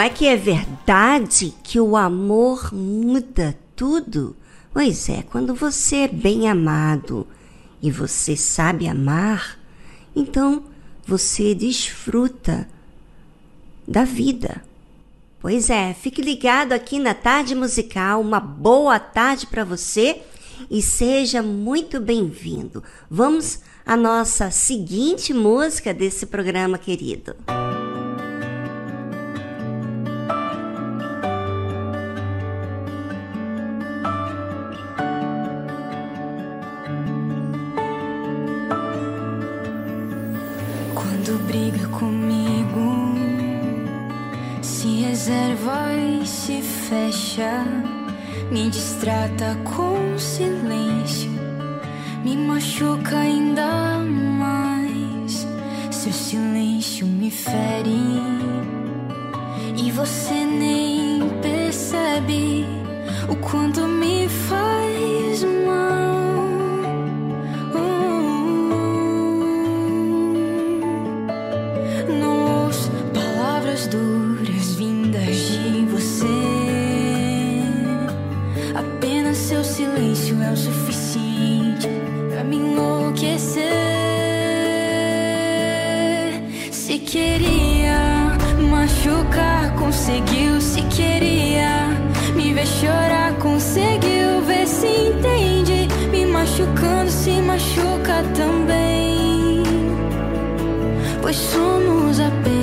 Não é que é verdade que o amor muda tudo? Pois é, quando você é bem amado e você sabe amar, então você desfruta da vida. Pois é, fique ligado aqui na Tarde Musical. Uma boa tarde para você e seja muito bem-vindo. Vamos à nossa seguinte música desse programa querido. me distrata com silêncio, me machuca ainda mais. Seu silêncio me fere e você nem percebe o quanto. pois somos apenas.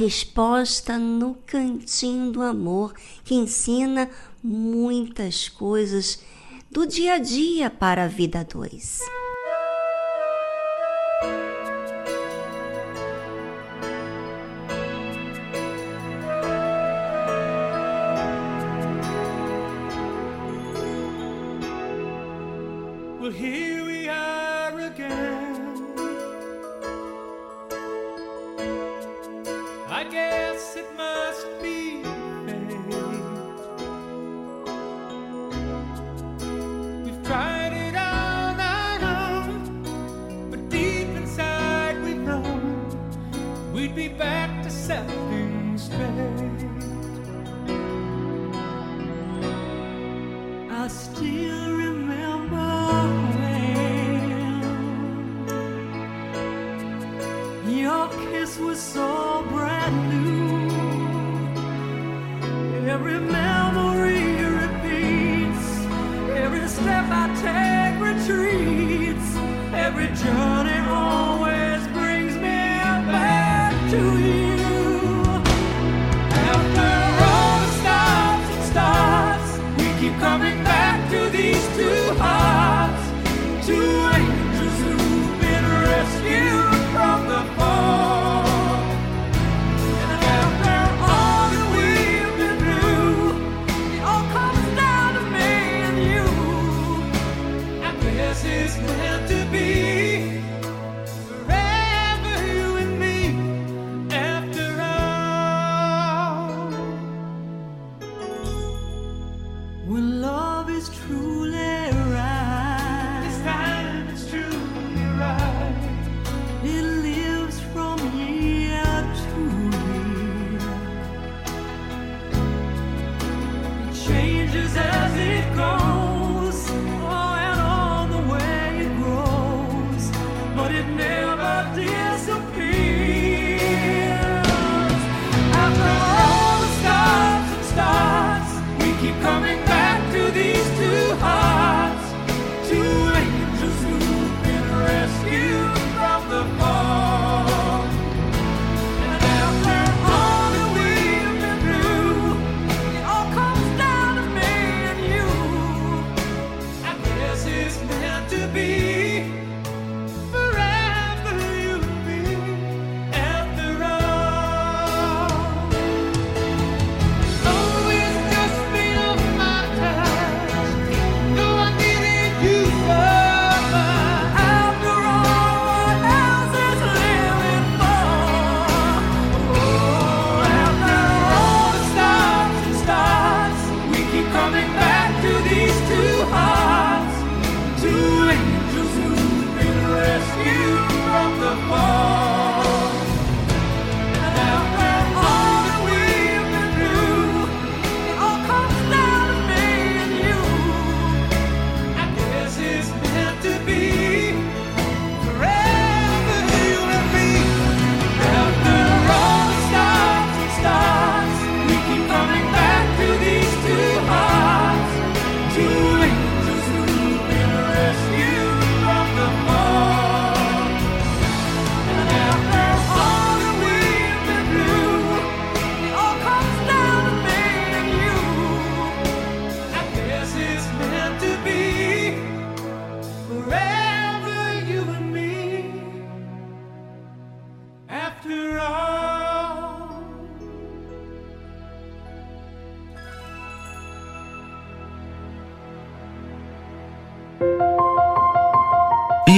resposta no cantinho do amor, que ensina muitas coisas do dia a dia para a vida dois.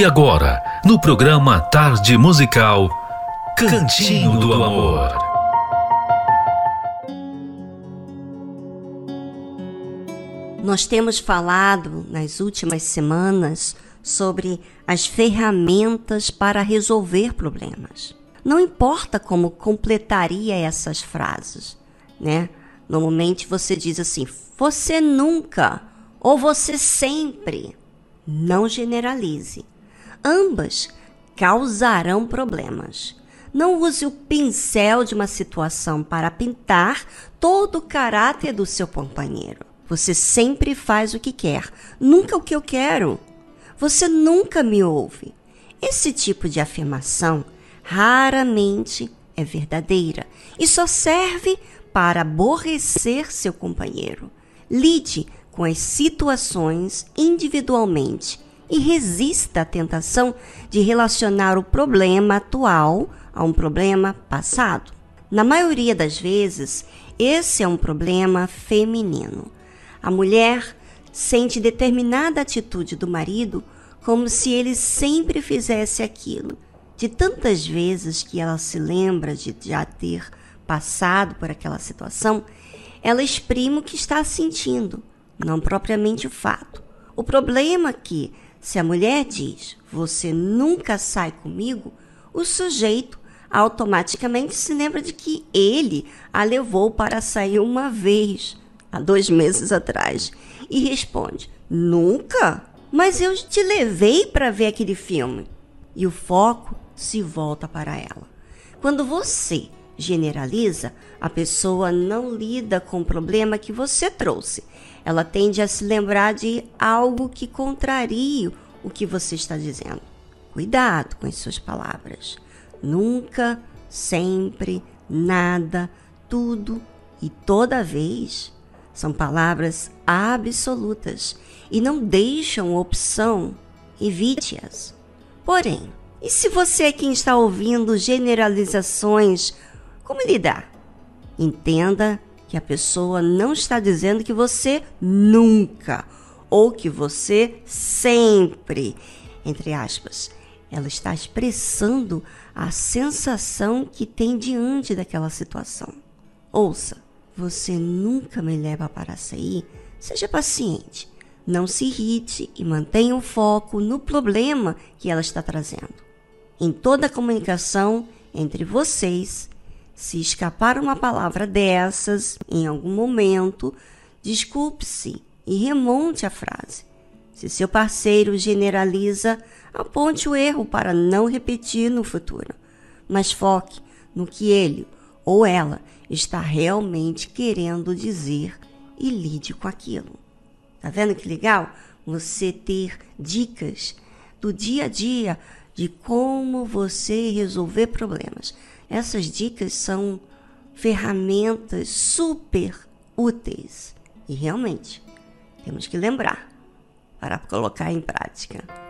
E agora, no programa Tarde Musical, Cantinho do Amor. Nós temos falado nas últimas semanas sobre as ferramentas para resolver problemas. Não importa como completaria essas frases, né? Normalmente você diz assim: você nunca ou você sempre. Não generalize. Ambas causarão problemas. Não use o pincel de uma situação para pintar todo o caráter do seu companheiro. Você sempre faz o que quer, nunca o que eu quero. Você nunca me ouve. Esse tipo de afirmação raramente é verdadeira e só serve para aborrecer seu companheiro. Lide com as situações individualmente e resista à tentação de relacionar o problema atual a um problema passado. Na maioria das vezes, esse é um problema feminino. A mulher sente determinada atitude do marido como se ele sempre fizesse aquilo. De tantas vezes que ela se lembra de já ter passado por aquela situação, ela exprime o que está sentindo, não propriamente o fato. O problema que, se a mulher diz você nunca sai comigo, o sujeito automaticamente se lembra de que ele a levou para sair uma vez, há dois meses atrás, e responde: Nunca? Mas eu te levei para ver aquele filme. E o foco se volta para ela. Quando você generaliza, a pessoa não lida com o problema que você trouxe. Ela tende a se lembrar de algo que contraria o que você está dizendo. Cuidado com as suas palavras. Nunca, sempre, nada, tudo e toda vez são palavras absolutas e não deixam opção, evite-as. Porém, e se você é quem está ouvindo generalizações como lidar? Entenda que a pessoa não está dizendo que você nunca ou que você sempre, entre aspas, ela está expressando a sensação que tem diante daquela situação. Ouça, você nunca me leva para sair. Seja paciente, não se irrite e mantenha o foco no problema que ela está trazendo. Em toda a comunicação entre vocês, se escapar uma palavra dessas em algum momento, desculpe-se e remonte a frase. Se seu parceiro generaliza, aponte o erro para não repetir no futuro, mas foque no que ele ou ela está realmente querendo dizer e lide com aquilo. Tá vendo que legal? Você ter dicas do dia a dia de como você resolver problemas. Essas dicas são ferramentas super úteis e realmente temos que lembrar para colocar em prática.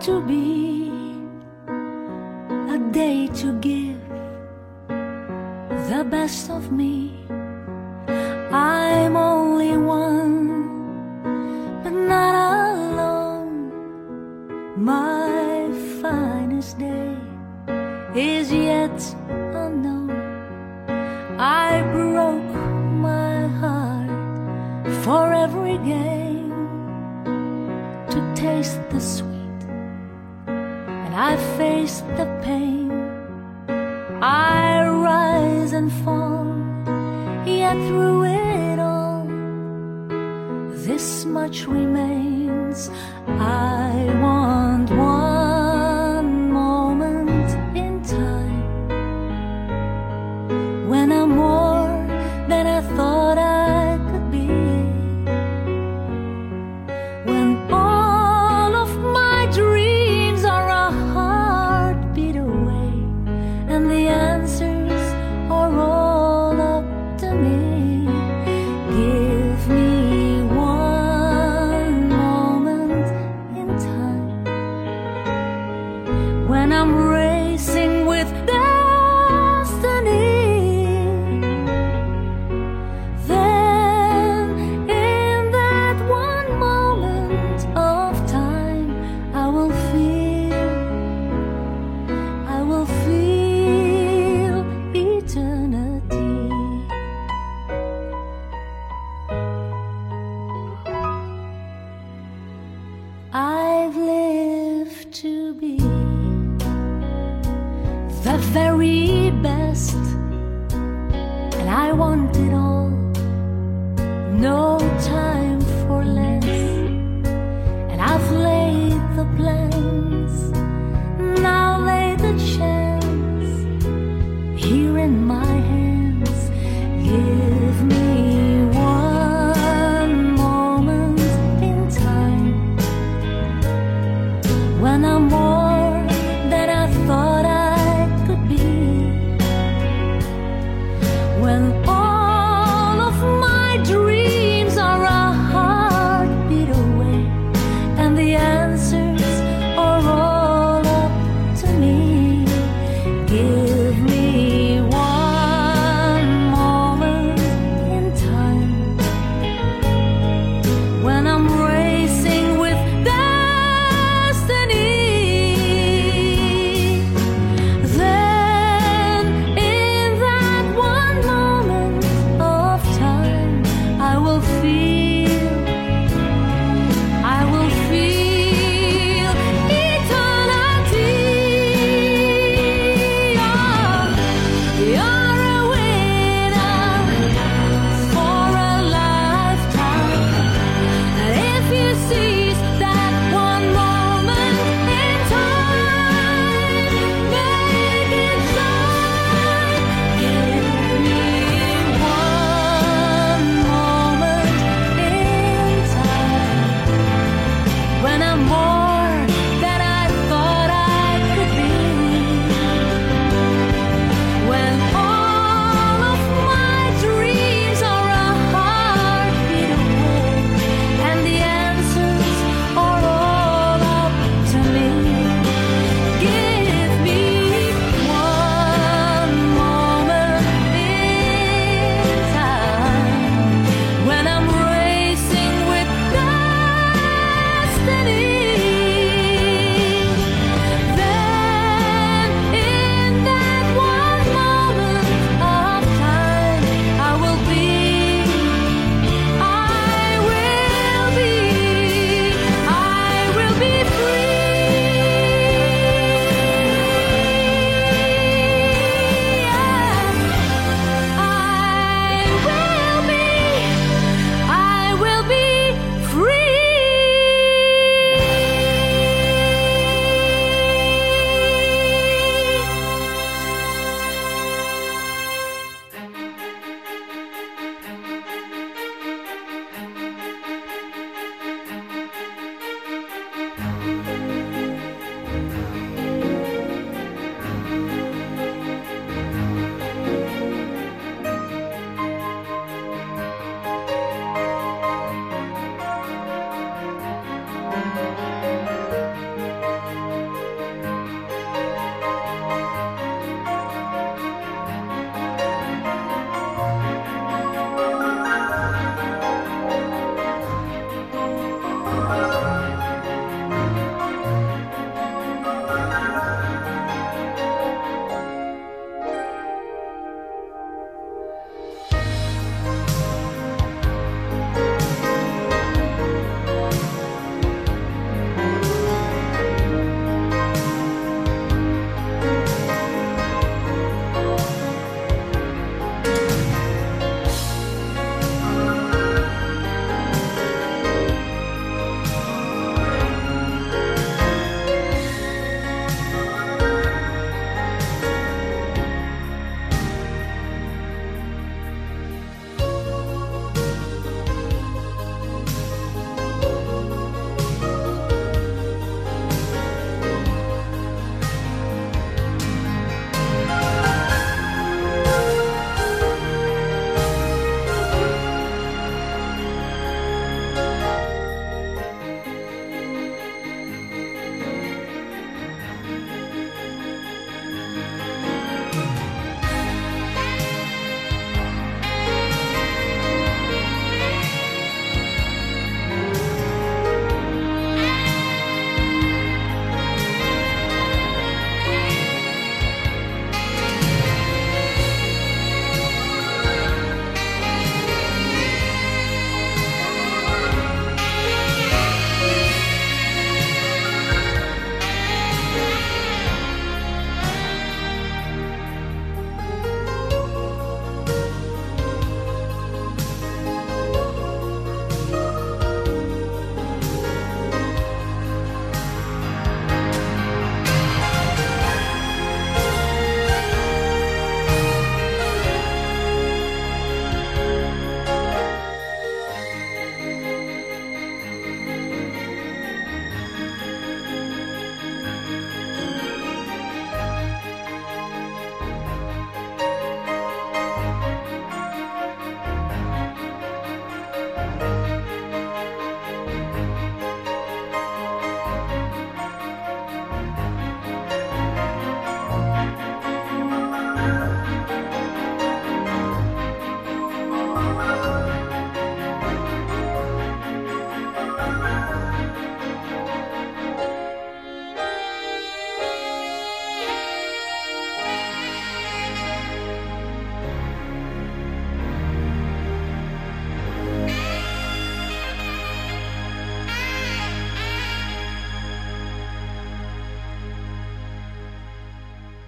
to be a day to give the best of me. I'm only one, but not alone. My finest day is yet unknown. I broke my heart for every game to taste the sweet. I face the pain. I rise and fall, yet through it all, this much remains. I want.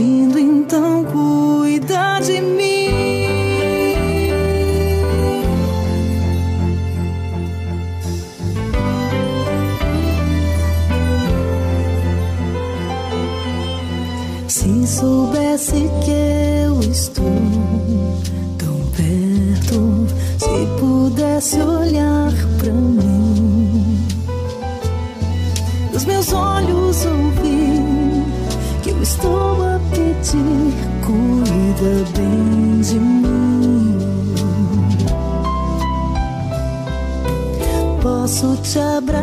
Dos meus olhos ouvi que eu estou a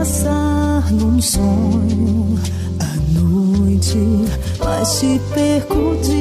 abraçar num sonho. À noite, mas te perco de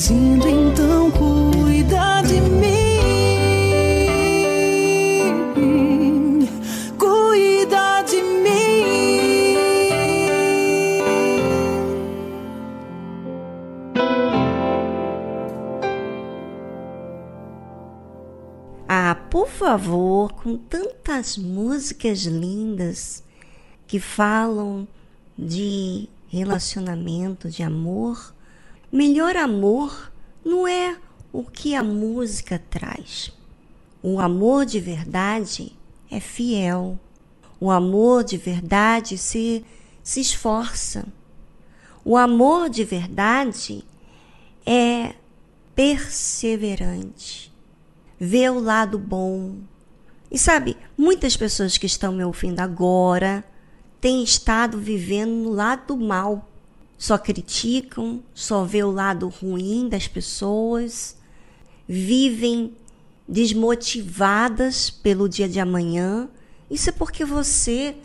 pedindo então cuida de mim. Cuida de mim. Ah, por favor, com tantas músicas lindas que falam de relacionamento, de amor, melhor amor não é o que a música traz. O amor de verdade é fiel. O amor de verdade se, se esforça. O amor de verdade é perseverante vê o lado bom. E sabe, muitas pessoas que estão me ouvindo agora têm estado vivendo no lado mal. Só criticam, só vê o lado ruim das pessoas, vivem desmotivadas pelo dia de amanhã. Isso é porque você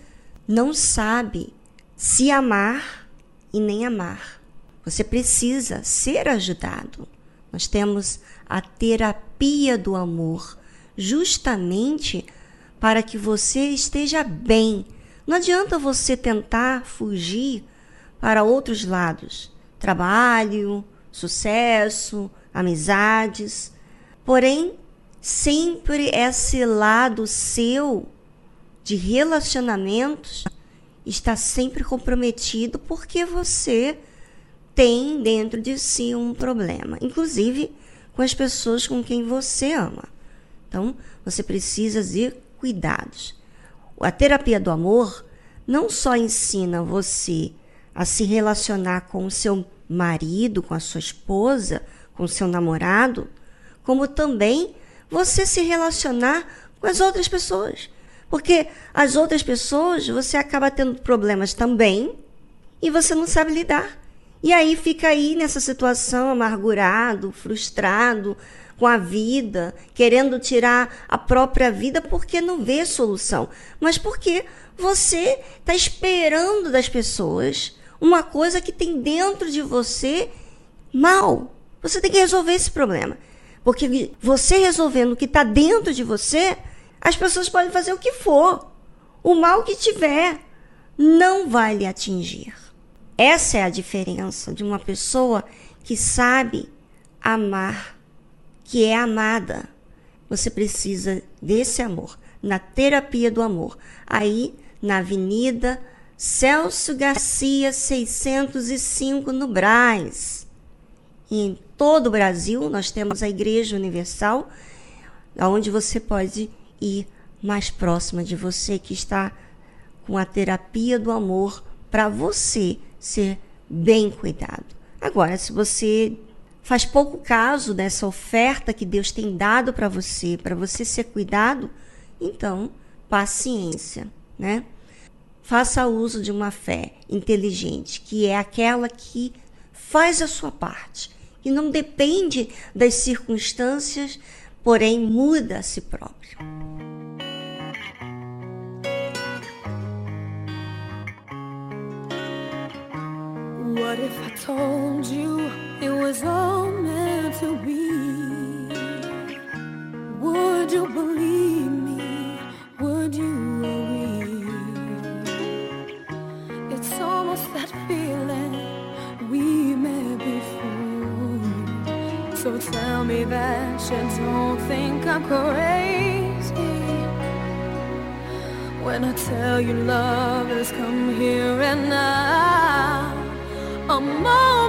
não sabe se amar e nem amar. Você precisa ser ajudado. Nós temos a terapia do amor, justamente para que você esteja bem. Não adianta você tentar fugir para outros lados trabalho, sucesso, amizades. Porém, sempre esse lado seu de relacionamentos está sempre comprometido porque você tem dentro de si um problema, inclusive com as pessoas com quem você ama. Então, você precisa ter cuidados. A terapia do amor não só ensina você a se relacionar com o seu marido, com a sua esposa, com o seu namorado, como também você se relacionar com as outras pessoas. Porque as outras pessoas você acaba tendo problemas também e você não sabe lidar. E aí fica aí nessa situação amargurado, frustrado com a vida, querendo tirar a própria vida porque não vê solução, mas porque você está esperando das pessoas uma coisa que tem dentro de você mal. Você tem que resolver esse problema. Porque você resolvendo o que está dentro de você, as pessoas podem fazer o que for. O mal que tiver não vai lhe atingir. Essa é a diferença de uma pessoa que sabe amar, que é amada. Você precisa desse amor, na terapia do amor. Aí, na Avenida Celso Garcia 605, no Brás. E em todo o Brasil, nós temos a Igreja Universal, onde você pode ir mais próxima de você que está com a terapia do amor para você ser bem cuidado. Agora, se você faz pouco caso dessa oferta que Deus tem dado para você, para você ser cuidado, então, paciência, né? Faça uso de uma fé inteligente, que é aquela que faz a sua parte, que não depende das circunstâncias, porém muda a si próprio. What if I told you it was all meant to be? Would you believe don't think I'm crazy when I tell you love has come here and now. A moment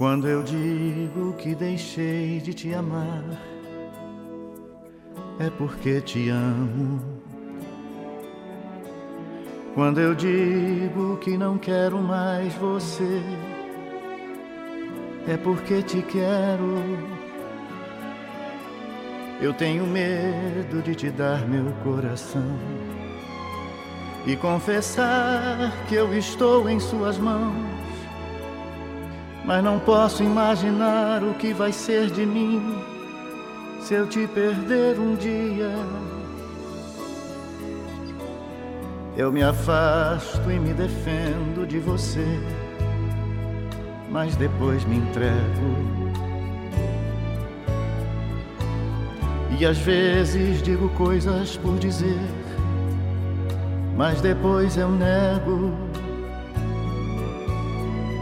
Quando eu digo que deixei de te amar, é porque te amo. Quando eu digo que não quero mais você, é porque te quero. Eu tenho medo de te dar meu coração, e confessar que eu estou em Suas mãos. Mas não posso imaginar o que vai ser de mim se eu te perder um dia. Eu me afasto e me defendo de você, mas depois me entrego. E às vezes digo coisas por dizer, mas depois eu nego.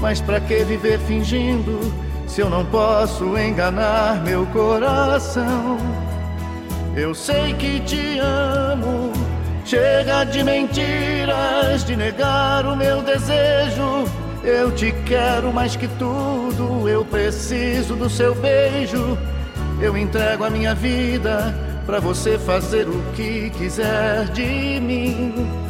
Mas para que viver fingindo se eu não posso enganar meu coração? Eu sei que te amo, chega de mentiras, de negar o meu desejo. Eu te quero mais que tudo, eu preciso do seu beijo. Eu entrego a minha vida para você fazer o que quiser de mim.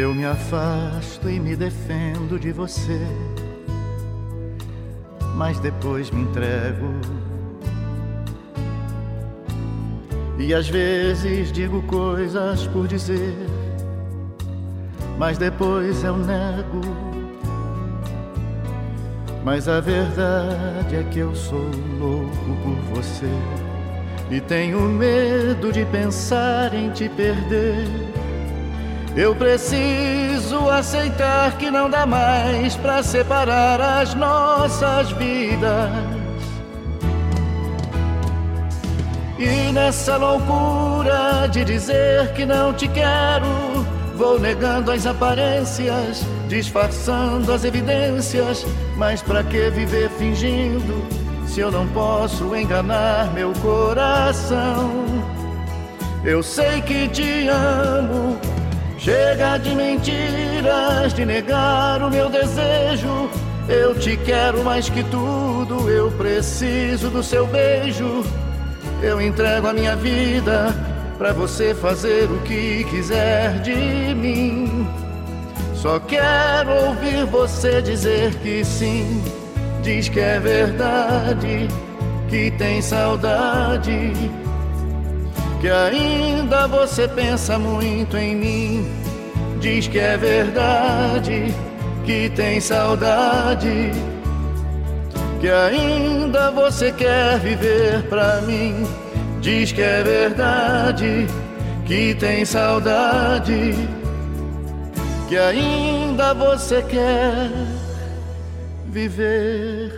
Eu me afasto e me defendo de você, mas depois me entrego E às vezes digo coisas por dizer, mas depois eu nego. Mas a verdade é que eu sou louco por você e tenho medo de pensar em te perder. Eu preciso aceitar que não dá mais para separar as nossas vidas. E nessa loucura de dizer que não te quero, vou negando as aparências, disfarçando as evidências. Mas pra que viver fingindo se eu não posso enganar meu coração? Eu sei que te amo. Chega de mentiras, de negar o meu desejo. Eu te quero mais que tudo, eu preciso do seu beijo. Eu entrego a minha vida para você fazer o que quiser de mim. Só quero ouvir você dizer que sim. Diz que é verdade, que tem saudade. Que ainda você pensa muito em mim. Diz que é verdade, que tem saudade que ainda você quer viver pra mim. Diz que é verdade, que tem saudade, que ainda você quer viver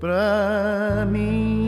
pra mim.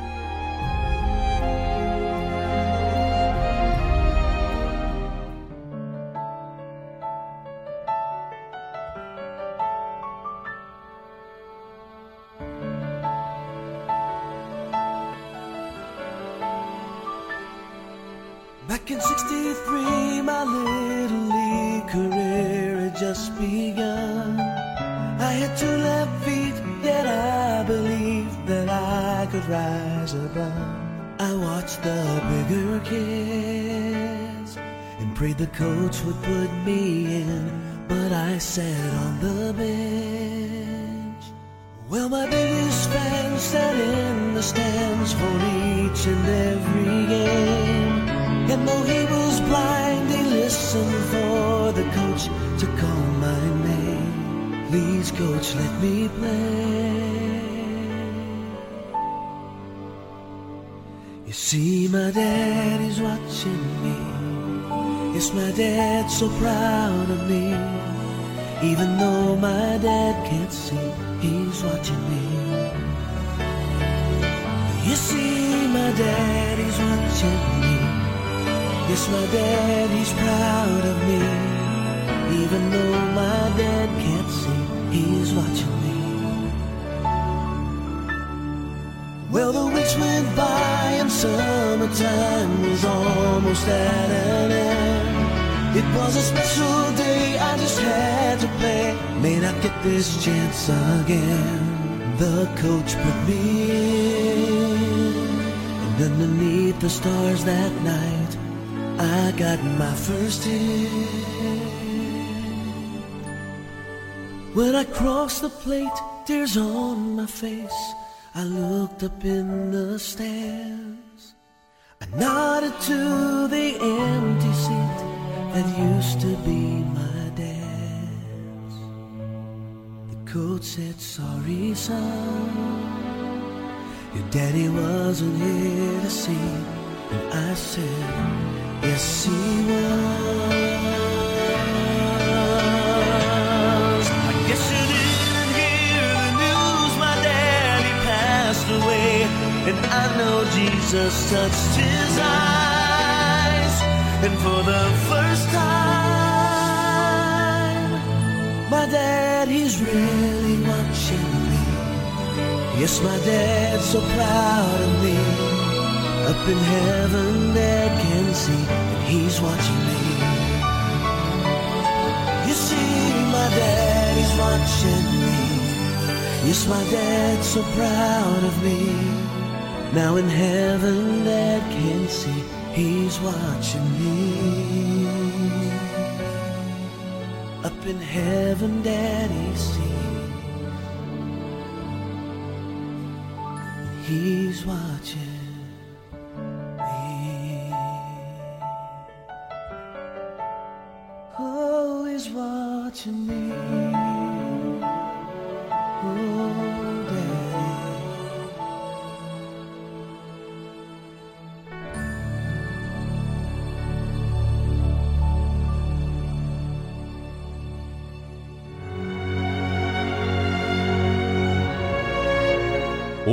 Had just begun. I had two left feet, yet I believed that I could rise above. I watched the bigger kids and prayed the coach would put me in, but I sat on the bench. Well, my biggest fan sat in the stands for each and every game. And though he was blind, he listened for the coach to call my name. Please, coach, let me play. You see, my daddy's watching me. Yes, my dad's so proud of me. Even though my dad can't see, he's watching me. You see, my daddy's watching me. Yes, my dad, he's proud of me. Even though my dad can't see, he's watching me. Well, the weeks went by and summertime was almost at an end. It was a special day, I just had to play. May not get this chance again. The coach put me in, and underneath the stars that night, I got my first hit. When I crossed the plate, tears on my face. I looked up in the stands. I nodded to the empty seat that used to be my dad's. The coach said, Sorry, son. Your daddy wasn't here to see. And I said, Yes, he was. And I know Jesus touched his eyes. And for the first time, my dad, he's really watching me. Yes, my dad's so proud of me. Up in heaven, Dad can see, and He's watching me. You see, my dad, He's watching me. Yes, my dad's so proud of me. Now in heaven, Dad can see, He's watching me. Up in heaven, Daddy sees. He's watching. Oh, he's watching me.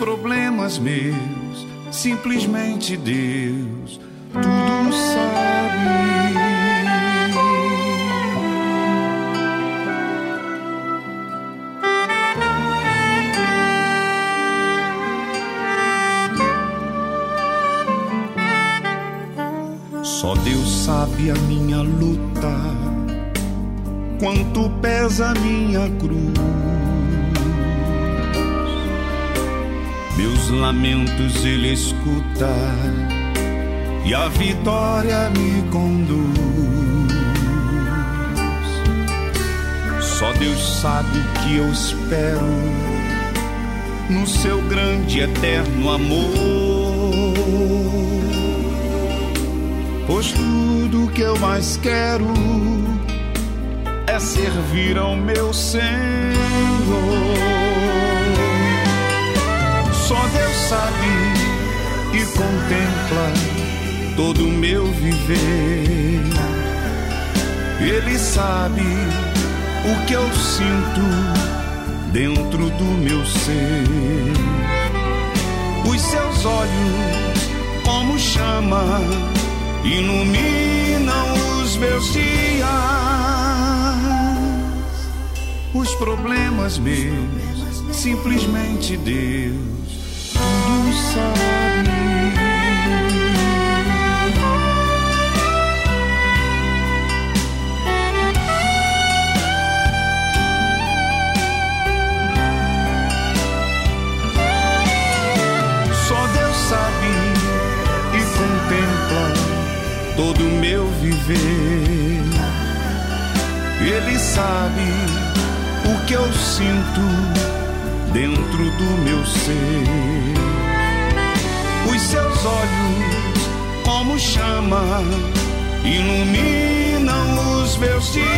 Problemas meus, simplesmente Deus tudo sabe. Só Deus sabe a minha luta, quanto pesa a minha cruz. Meus lamentos Ele escuta e a vitória me conduz. Só Deus sabe o que eu espero no seu grande eterno amor. Pois tudo que eu mais quero é servir ao meu Senhor. Sabe e contempla todo o meu viver. Ele sabe o que eu sinto dentro do meu ser. Os seus olhos, como chama, iluminam os meus dias. Os problemas meus, simplesmente Deus todo o meu viver. Ele sabe o que eu sinto dentro do meu ser. Os seus olhos, como chama, iluminam os meus dias.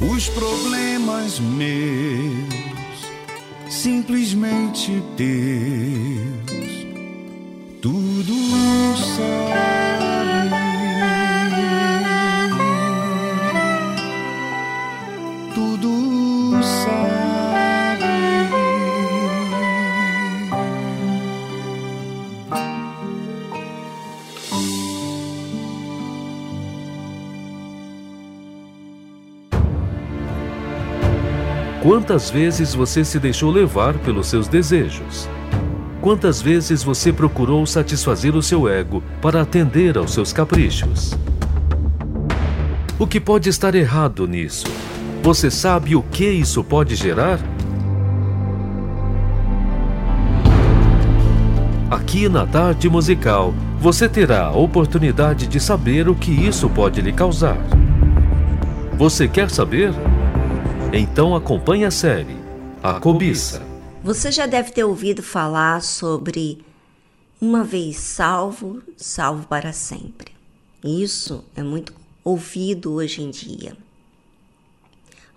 Os problemas meus, simplesmente Deus, tudo sabe. Quantas vezes você se deixou levar pelos seus desejos? Quantas vezes você procurou satisfazer o seu ego para atender aos seus caprichos? O que pode estar errado nisso? Você sabe o que isso pode gerar? Aqui na Tarde Musical, você terá a oportunidade de saber o que isso pode lhe causar. Você quer saber? Então acompanhe a série A Cobiça. Você já deve ter ouvido falar sobre uma vez salvo, salvo para sempre. Isso é muito ouvido hoje em dia.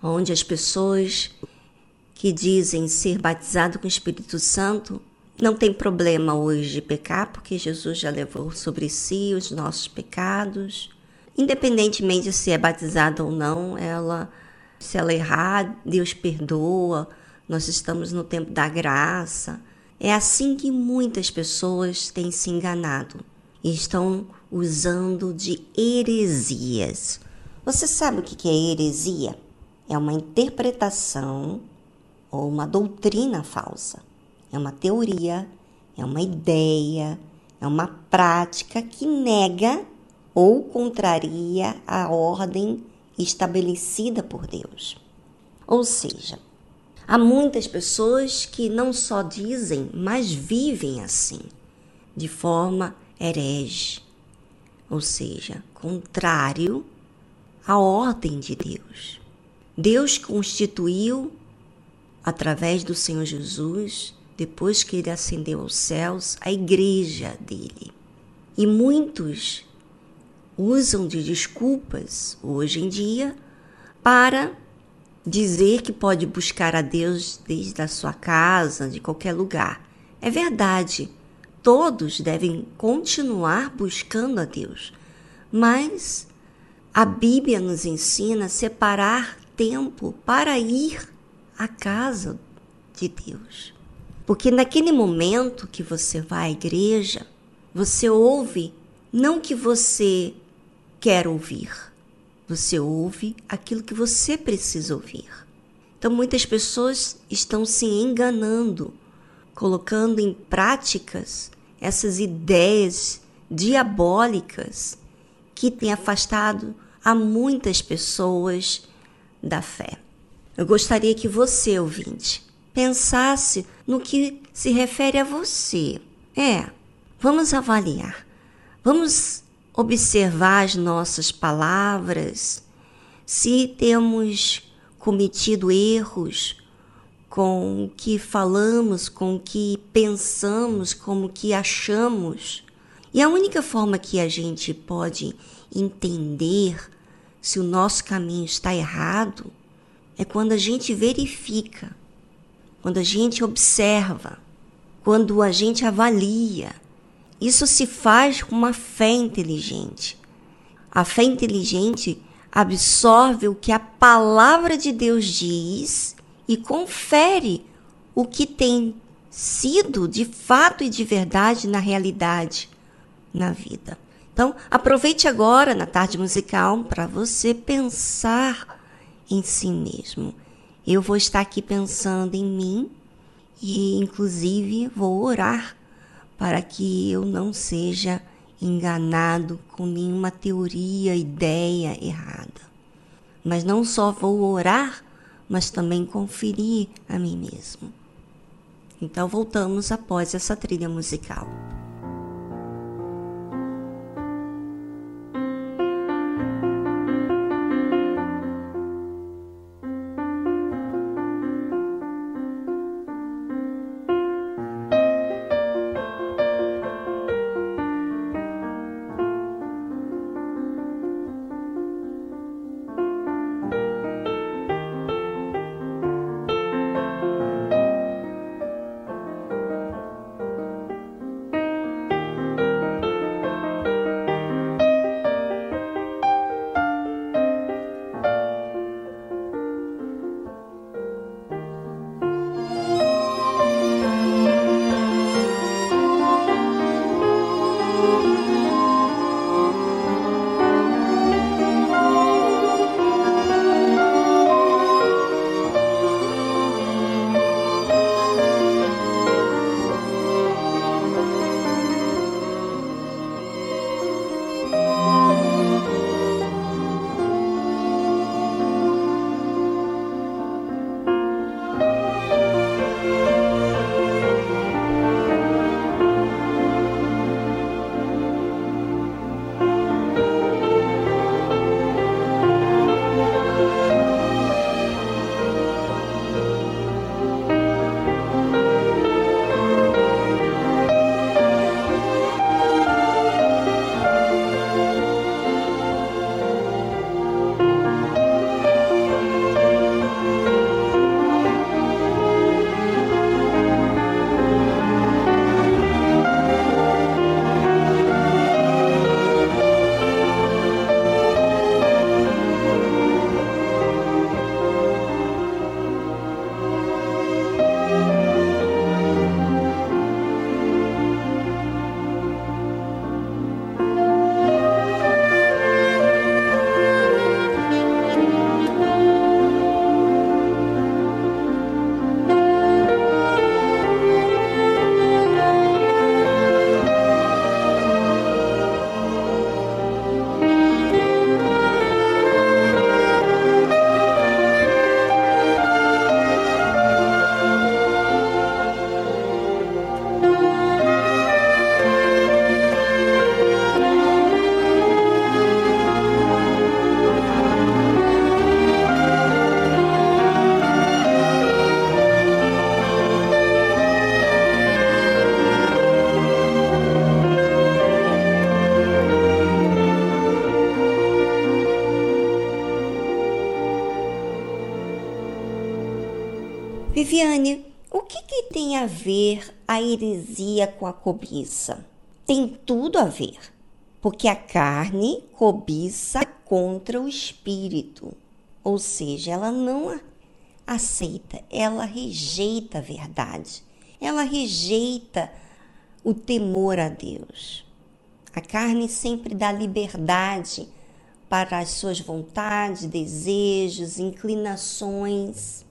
Onde as pessoas que dizem ser batizado com o Espírito Santo não tem problema hoje de pecar, porque Jesus já levou sobre si os nossos pecados. Independentemente se é batizada ou não, ela se ela errar, Deus perdoa. Nós estamos no tempo da graça. É assim que muitas pessoas têm se enganado. e estão usando de heresias. Você sabe o que é heresia? É uma interpretação ou uma doutrina falsa. É uma teoria, é uma ideia, é uma prática que nega ou contraria a ordem estabelecida por Deus. Ou seja, há muitas pessoas que não só dizem, mas vivem assim, de forma herege, ou seja, contrário à ordem de Deus. Deus constituiu, através do Senhor Jesus, depois que ele ascendeu aos céus, a igreja dele. E muitos usam de desculpas hoje em dia para dizer que pode buscar a Deus desde a sua casa, de qualquer lugar. É verdade, todos devem continuar buscando a Deus, mas a Bíblia nos ensina a separar tempo para ir à casa de Deus. Porque naquele momento que você vai à igreja, você ouve não que você quer ouvir. Você ouve aquilo que você precisa ouvir. Então, muitas pessoas estão se enganando, colocando em práticas essas ideias diabólicas que têm afastado a muitas pessoas da fé. Eu gostaria que você, ouvinte, pensasse no que se refere a você. É, vamos avaliar. Vamos observar as nossas palavras, se temos cometido erros com o que falamos, com o que pensamos, com o que achamos. E a única forma que a gente pode entender se o nosso caminho está errado é quando a gente verifica, quando a gente observa, quando a gente avalia isso se faz com uma fé inteligente. A fé inteligente absorve o que a palavra de Deus diz e confere o que tem sido de fato e de verdade na realidade na vida. Então, aproveite agora na tarde musical para você pensar em si mesmo. Eu vou estar aqui pensando em mim e, inclusive, vou orar para que eu não seja enganado com nenhuma teoria, ideia errada. Mas não só vou orar, mas também conferir a mim mesmo. Então voltamos após essa trilha musical. Heresia com a cobiça? Tem tudo a ver, porque a carne cobiça contra o espírito, ou seja, ela não aceita, ela rejeita a verdade, ela rejeita o temor a Deus. A carne sempre dá liberdade para as suas vontades, desejos, inclinações.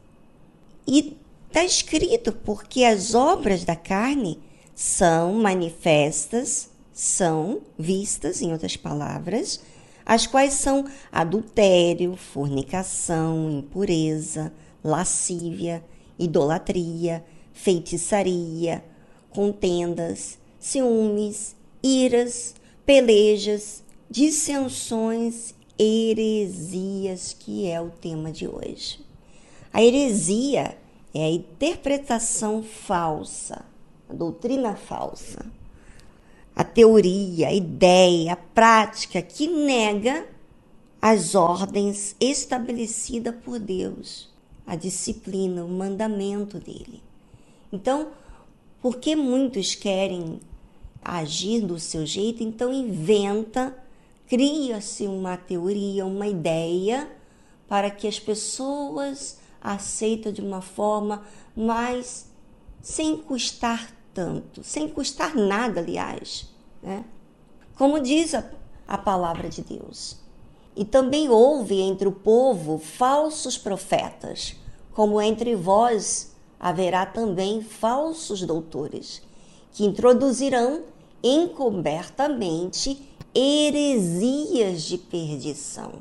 E está escrito porque as obras da carne são manifestas, são vistas, em outras palavras, as quais são adultério, fornicação, impureza, lascívia, idolatria, feitiçaria, contendas, ciúmes, iras, pelejas, dissensões, heresias, que é o tema de hoje. A heresia é a interpretação falsa, a doutrina falsa, a teoria, a ideia, a prática que nega as ordens estabelecidas por Deus, a disciplina, o mandamento dele. Então, porque muitos querem agir do seu jeito, então inventa, cria-se uma teoria, uma ideia para que as pessoas aceitem de uma forma mais sem custar tanto, sem custar nada, aliás, né? Como diz a, a palavra de Deus. E também houve entre o povo falsos profetas, como entre vós haverá também falsos doutores, que introduzirão encobertamente heresias de perdição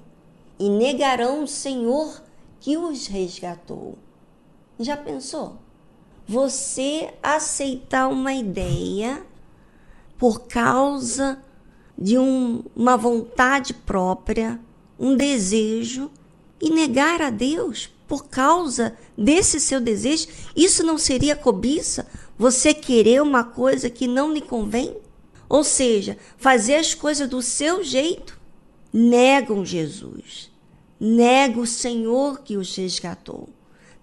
e negarão o Senhor que os resgatou. Já pensou? Você aceitar uma ideia por causa de um, uma vontade própria, um desejo, e negar a Deus por causa desse seu desejo, isso não seria cobiça? Você querer uma coisa que não lhe convém? Ou seja, fazer as coisas do seu jeito? Negam Jesus, negam o Senhor que os resgatou,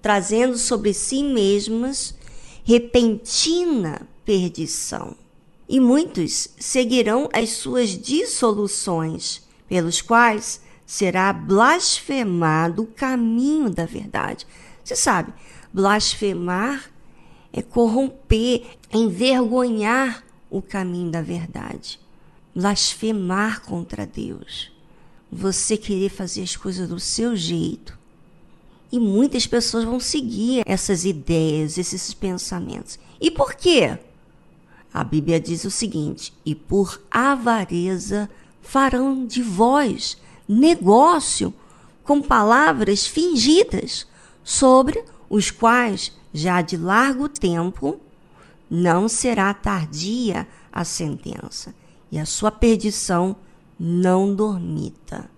trazendo sobre si mesmas repentina perdição. E muitos seguirão as suas dissoluções, pelos quais será blasfemado o caminho da verdade. Você sabe, blasfemar é corromper, é envergonhar o caminho da verdade. Blasfemar contra Deus. Você querer fazer as coisas do seu jeito. E muitas pessoas vão seguir essas ideias, esses pensamentos. E por quê? A Bíblia diz o seguinte: e por avareza farão de vós negócio com palavras fingidas, sobre os quais já de largo tempo não será tardia a sentença, e a sua perdição não dormita.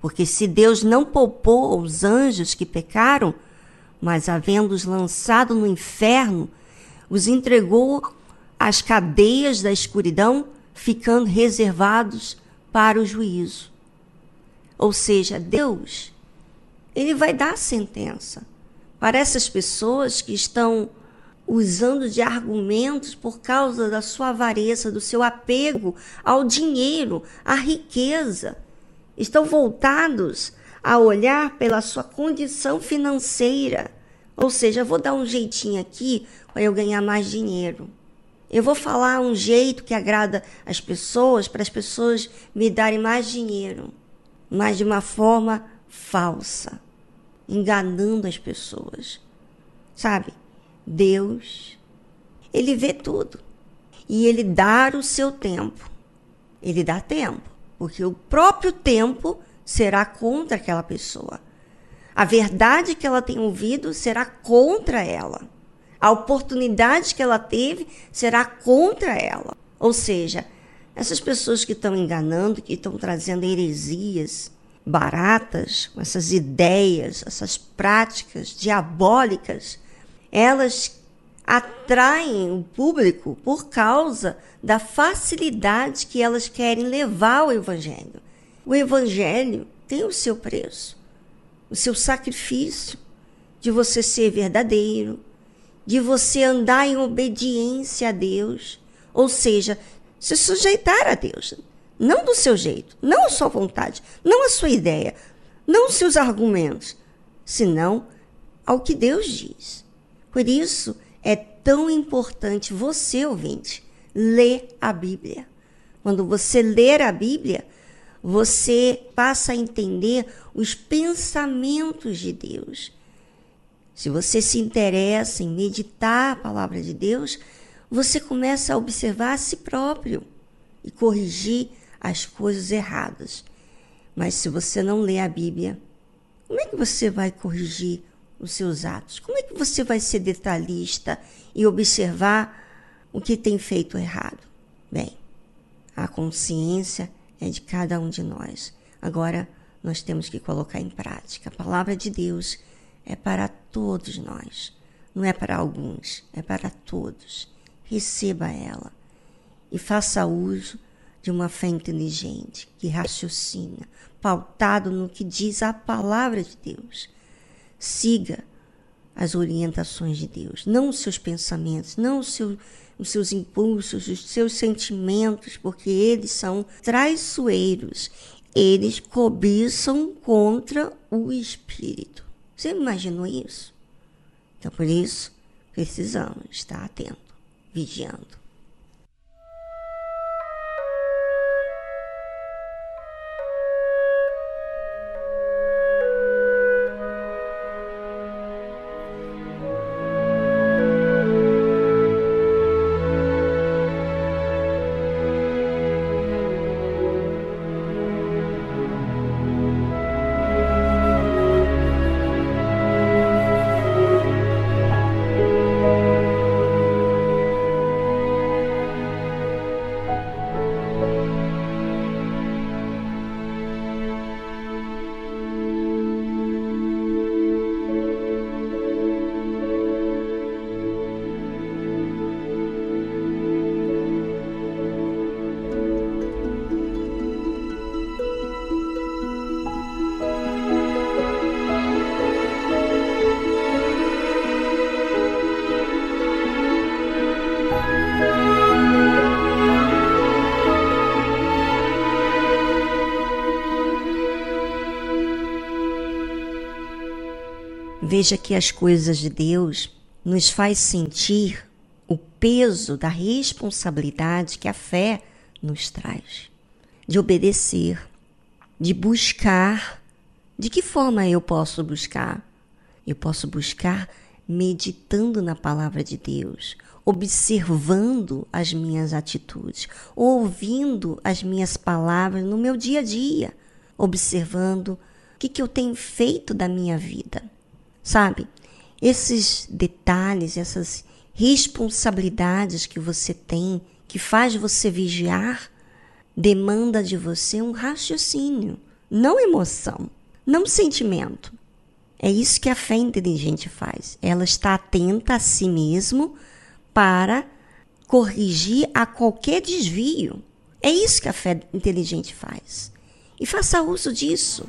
Porque se Deus não poupou os anjos que pecaram, mas havendo-os lançado no inferno, os entregou às cadeias da escuridão, ficando reservados para o juízo. Ou seja, Deus, ele vai dar sentença para essas pessoas que estão usando de argumentos por causa da sua avareza, do seu apego ao dinheiro, à riqueza. Estão voltados a olhar pela sua condição financeira. Ou seja, vou dar um jeitinho aqui para eu ganhar mais dinheiro. Eu vou falar um jeito que agrada as pessoas, para as pessoas me darem mais dinheiro mas de uma forma falsa, enganando as pessoas. Sabe? Deus, ele vê tudo. E ele dá o seu tempo. Ele dá tempo, porque o próprio tempo será contra aquela pessoa. A verdade que ela tem ouvido será contra ela. A oportunidade que ela teve será contra ela. Ou seja, essas pessoas que estão enganando, que estão trazendo heresias baratas, essas ideias, essas práticas diabólicas, elas atraem o público por causa da facilidade que elas querem levar ao evangelho. O evangelho tem o seu preço, o seu sacrifício de você ser verdadeiro, de você andar em obediência a Deus, ou seja, se sujeitar a Deus, não do seu jeito, não a sua vontade, não a sua ideia, não os seus argumentos, senão ao que Deus diz. Por isso é tão importante você, ouvinte, ler a Bíblia. Quando você ler a Bíblia, você passa a entender os pensamentos de Deus. Se você se interessa em meditar a palavra de Deus, você começa a observar a si próprio e corrigir as coisas erradas. Mas se você não lê a Bíblia, como é que você vai corrigir os seus atos? Como é que você vai ser detalhista e observar o que tem feito errado? Bem, a consciência é de cada um de nós. Agora, nós temos que colocar em prática. A palavra de Deus é para todos nós. Não é para alguns, é para todos. Receba ela e faça uso de uma fé inteligente, que raciocina, pautado no que diz a palavra de Deus. Siga as orientações de Deus, não os seus pensamentos, não os seus, os seus impulsos, os seus sentimentos, porque eles são traiçoeiros. Eles cobiçam contra o espírito. Você imaginou isso? Então, por isso, precisamos estar atento, vigiando. Veja que as coisas de Deus nos faz sentir o peso da responsabilidade que a fé nos traz, de obedecer, de buscar. De que forma eu posso buscar? Eu posso buscar meditando na palavra de Deus, observando as minhas atitudes, ouvindo as minhas palavras no meu dia a dia, observando o que, que eu tenho feito da minha vida. Sabe? Esses detalhes, essas responsabilidades que você tem, que faz você vigiar, demanda de você um raciocínio, não emoção, não sentimento. É isso que a fé inteligente faz. Ela está atenta a si mesmo para corrigir a qualquer desvio. É isso que a fé inteligente faz. E faça uso disso.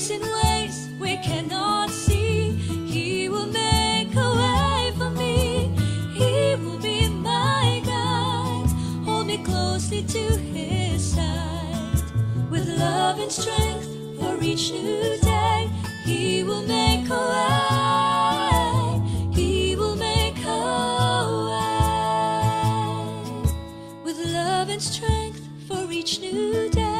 works in ways we cannot see. He will make a way for me. He will be my guide. Hold me closely to His side. With love and strength for each new day, He will make a way. He will make a way. With love and strength for each new day.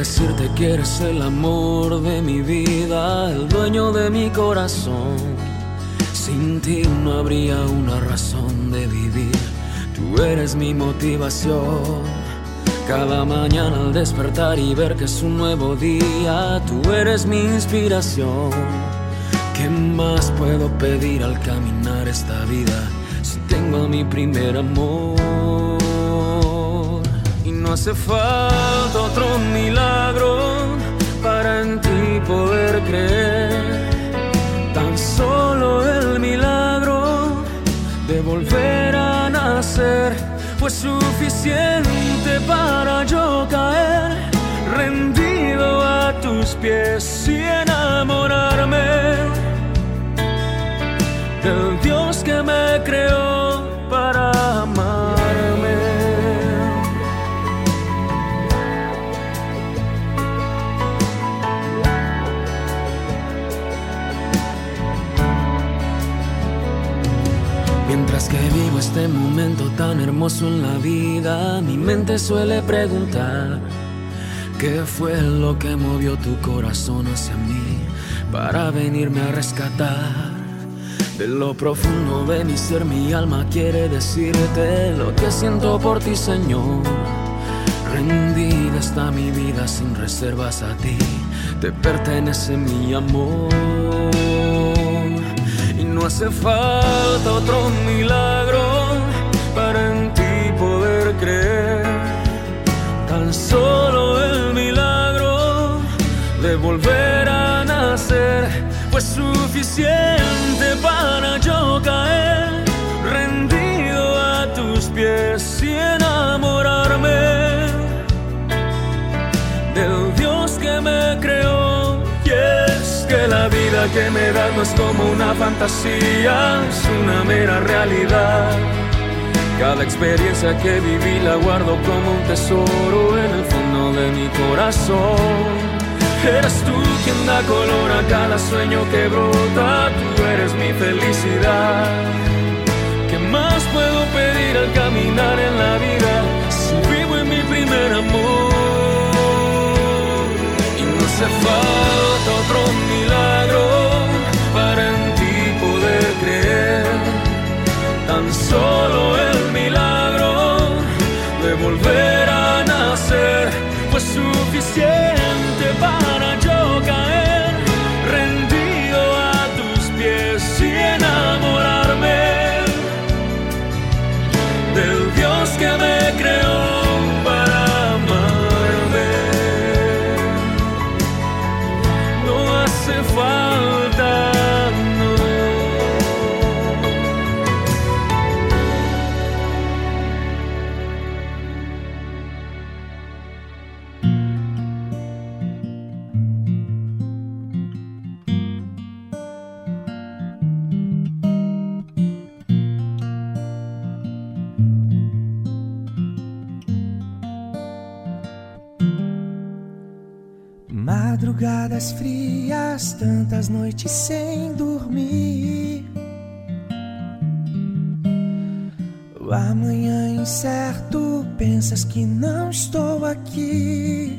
decirte que eres el amor de mi vida, el dueño de mi corazón. Sin ti no habría una razón de vivir. Tú eres mi motivación. Cada mañana al despertar y ver que es un nuevo día, tú eres mi inspiración. ¿Qué más puedo pedir al caminar esta vida si tengo a mi primer amor? No hace falta otro milagro para en ti poder creer. Tan solo el milagro de volver a nacer fue suficiente para yo caer rendido a tus pies y enamorarme del Dios que me creó para amarme. Este momento tan hermoso en la vida, mi mente suele preguntar, ¿qué fue lo que movió tu corazón hacia mí para venirme a rescatar? De lo profundo de mi ser, mi alma quiere decirte lo que siento por ti, Señor. Rendida está mi vida sin reservas a ti, te pertenece mi amor. Y no hace falta otro milagro Solo el milagro de volver a nacer fue suficiente para yo caer rendido a tus pies y enamorarme del Dios que me creó. Y es que la vida que me da no es como una fantasía, es una mera realidad. Cada experiencia que viví la guardo como un tesoro en el fondo de mi corazón. Eres tú quien da color a cada sueño que brota, tú eres mi felicidad. ¿Qué más puedo pedir al caminar en la vida si vivo en mi primer amor? Y no hace falta otro milagro solo el milagro de volver a nacer fue suficiente para Madrugadas frias, tantas noites sem dormir. O amanhã incerto, pensas que não estou aqui.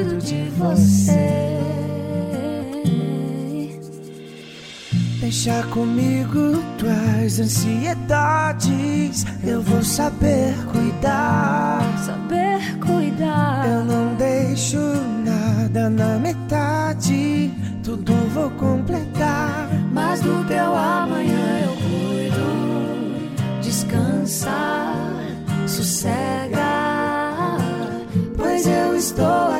cuido de você. Deixa comigo tuas ansiedades. Eu vou saber cuidar. Saber cuidar. Eu não deixo nada na metade. Tudo vou completar. Mas do teu amanhã eu cuido. Descansa, sossega, pois eu estou aqui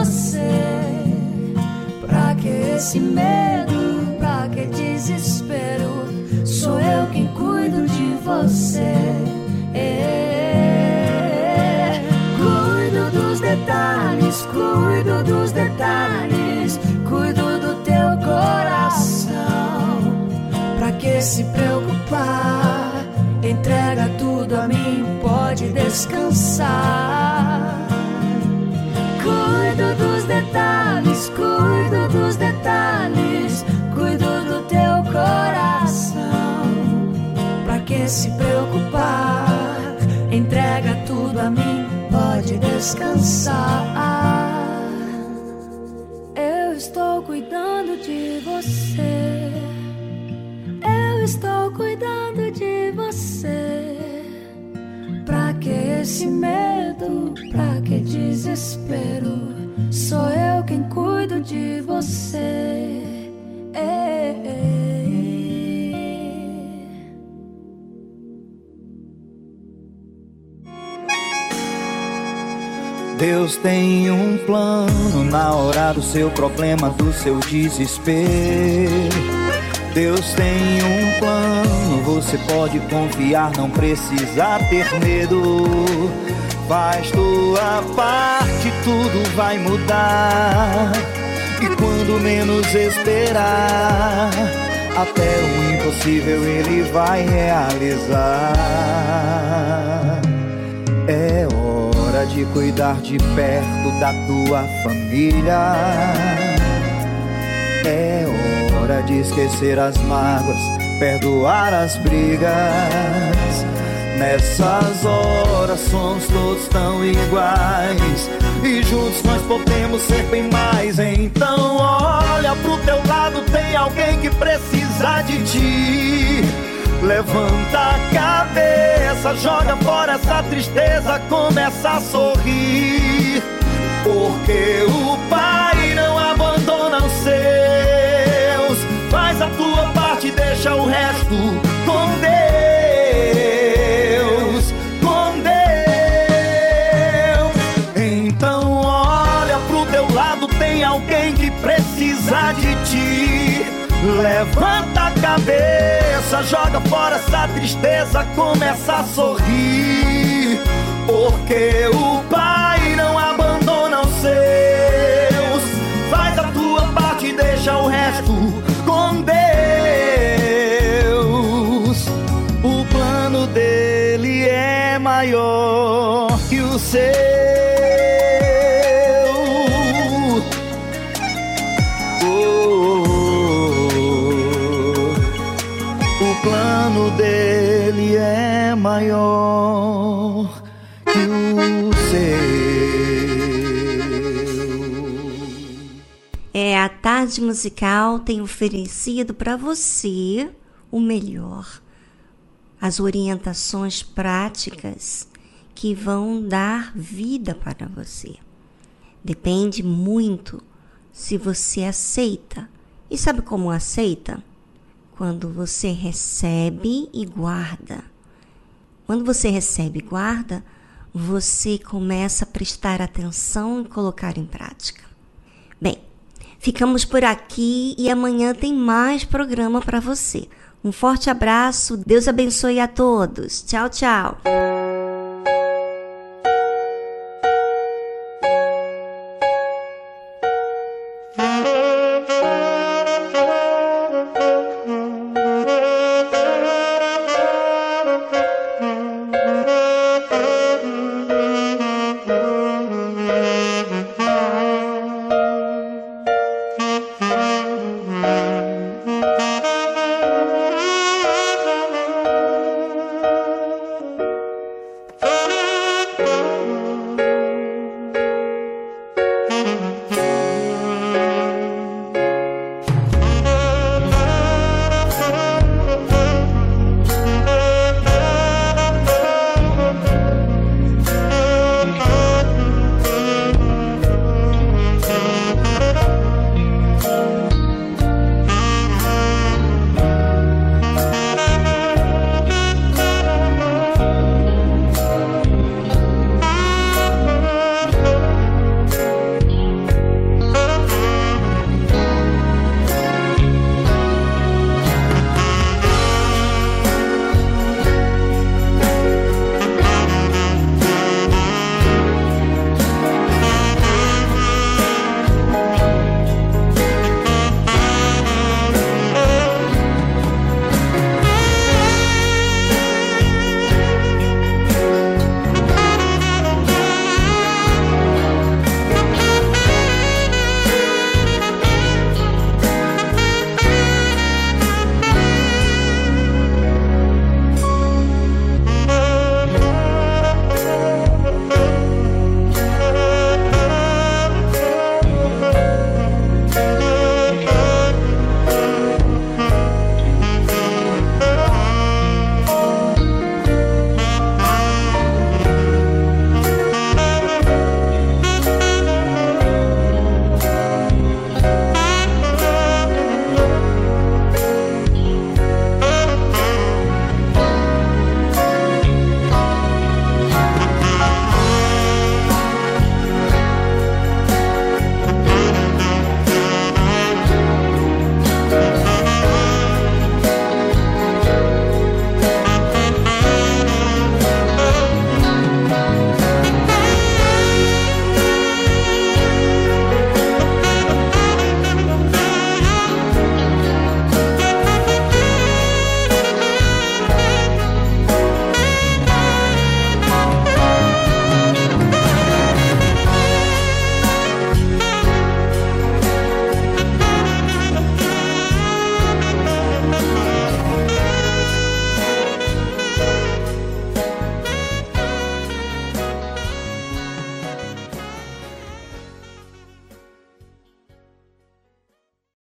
você. Pra que esse medo? Pra que desespero? Sou eu quem cuido de você. É. Cuido dos detalhes, cuido dos detalhes, cuido do teu coração. Pra que se preocupar? Entrega tudo a mim, pode descansar. Se preocupar? Entrega tudo a mim, pode descansar. Eu estou cuidando de você. Eu estou cuidando de você. Pra que esse medo? Pra que desespero? Sou eu quem cuido de você. É, é, Deus tem um plano na hora do seu problema, do seu desespero. Deus tem um plano, você pode confiar, não precisa ter medo. Faz tua parte, tudo vai mudar. E quando menos esperar, até o impossível ele vai realizar. De cuidar de perto da tua família. É hora de esquecer as mágoas, perdoar as brigas. Nessas horas somos todos tão iguais. E juntos nós podemos ser bem mais. Então olha pro teu lado, tem alguém que precisa de ti. Levanta a cabeça, joga fora essa tristeza, começa a sorrir. Porque o Pai não abandona os seus. Faz a tua parte, deixa o resto com Deus. Com Deus. Então olha pro teu lado, tem alguém que precisa de ti. Levanta cabeça, joga fora essa tristeza, começa a sorrir. Porque o Pai não abandona os seus. Faz a tua parte e deixa o resto com Deus. O plano dele é maior que o seu. Tarde musical tem oferecido para você o melhor, as orientações práticas que vão dar vida para você. Depende muito se você aceita. E sabe como aceita? Quando você recebe e guarda. Quando você recebe e guarda, você começa a prestar atenção e colocar em prática. Bem, ficamos por aqui e amanhã tem mais programa para você. Um forte abraço, Deus abençoe a todos. Tchau, tchau.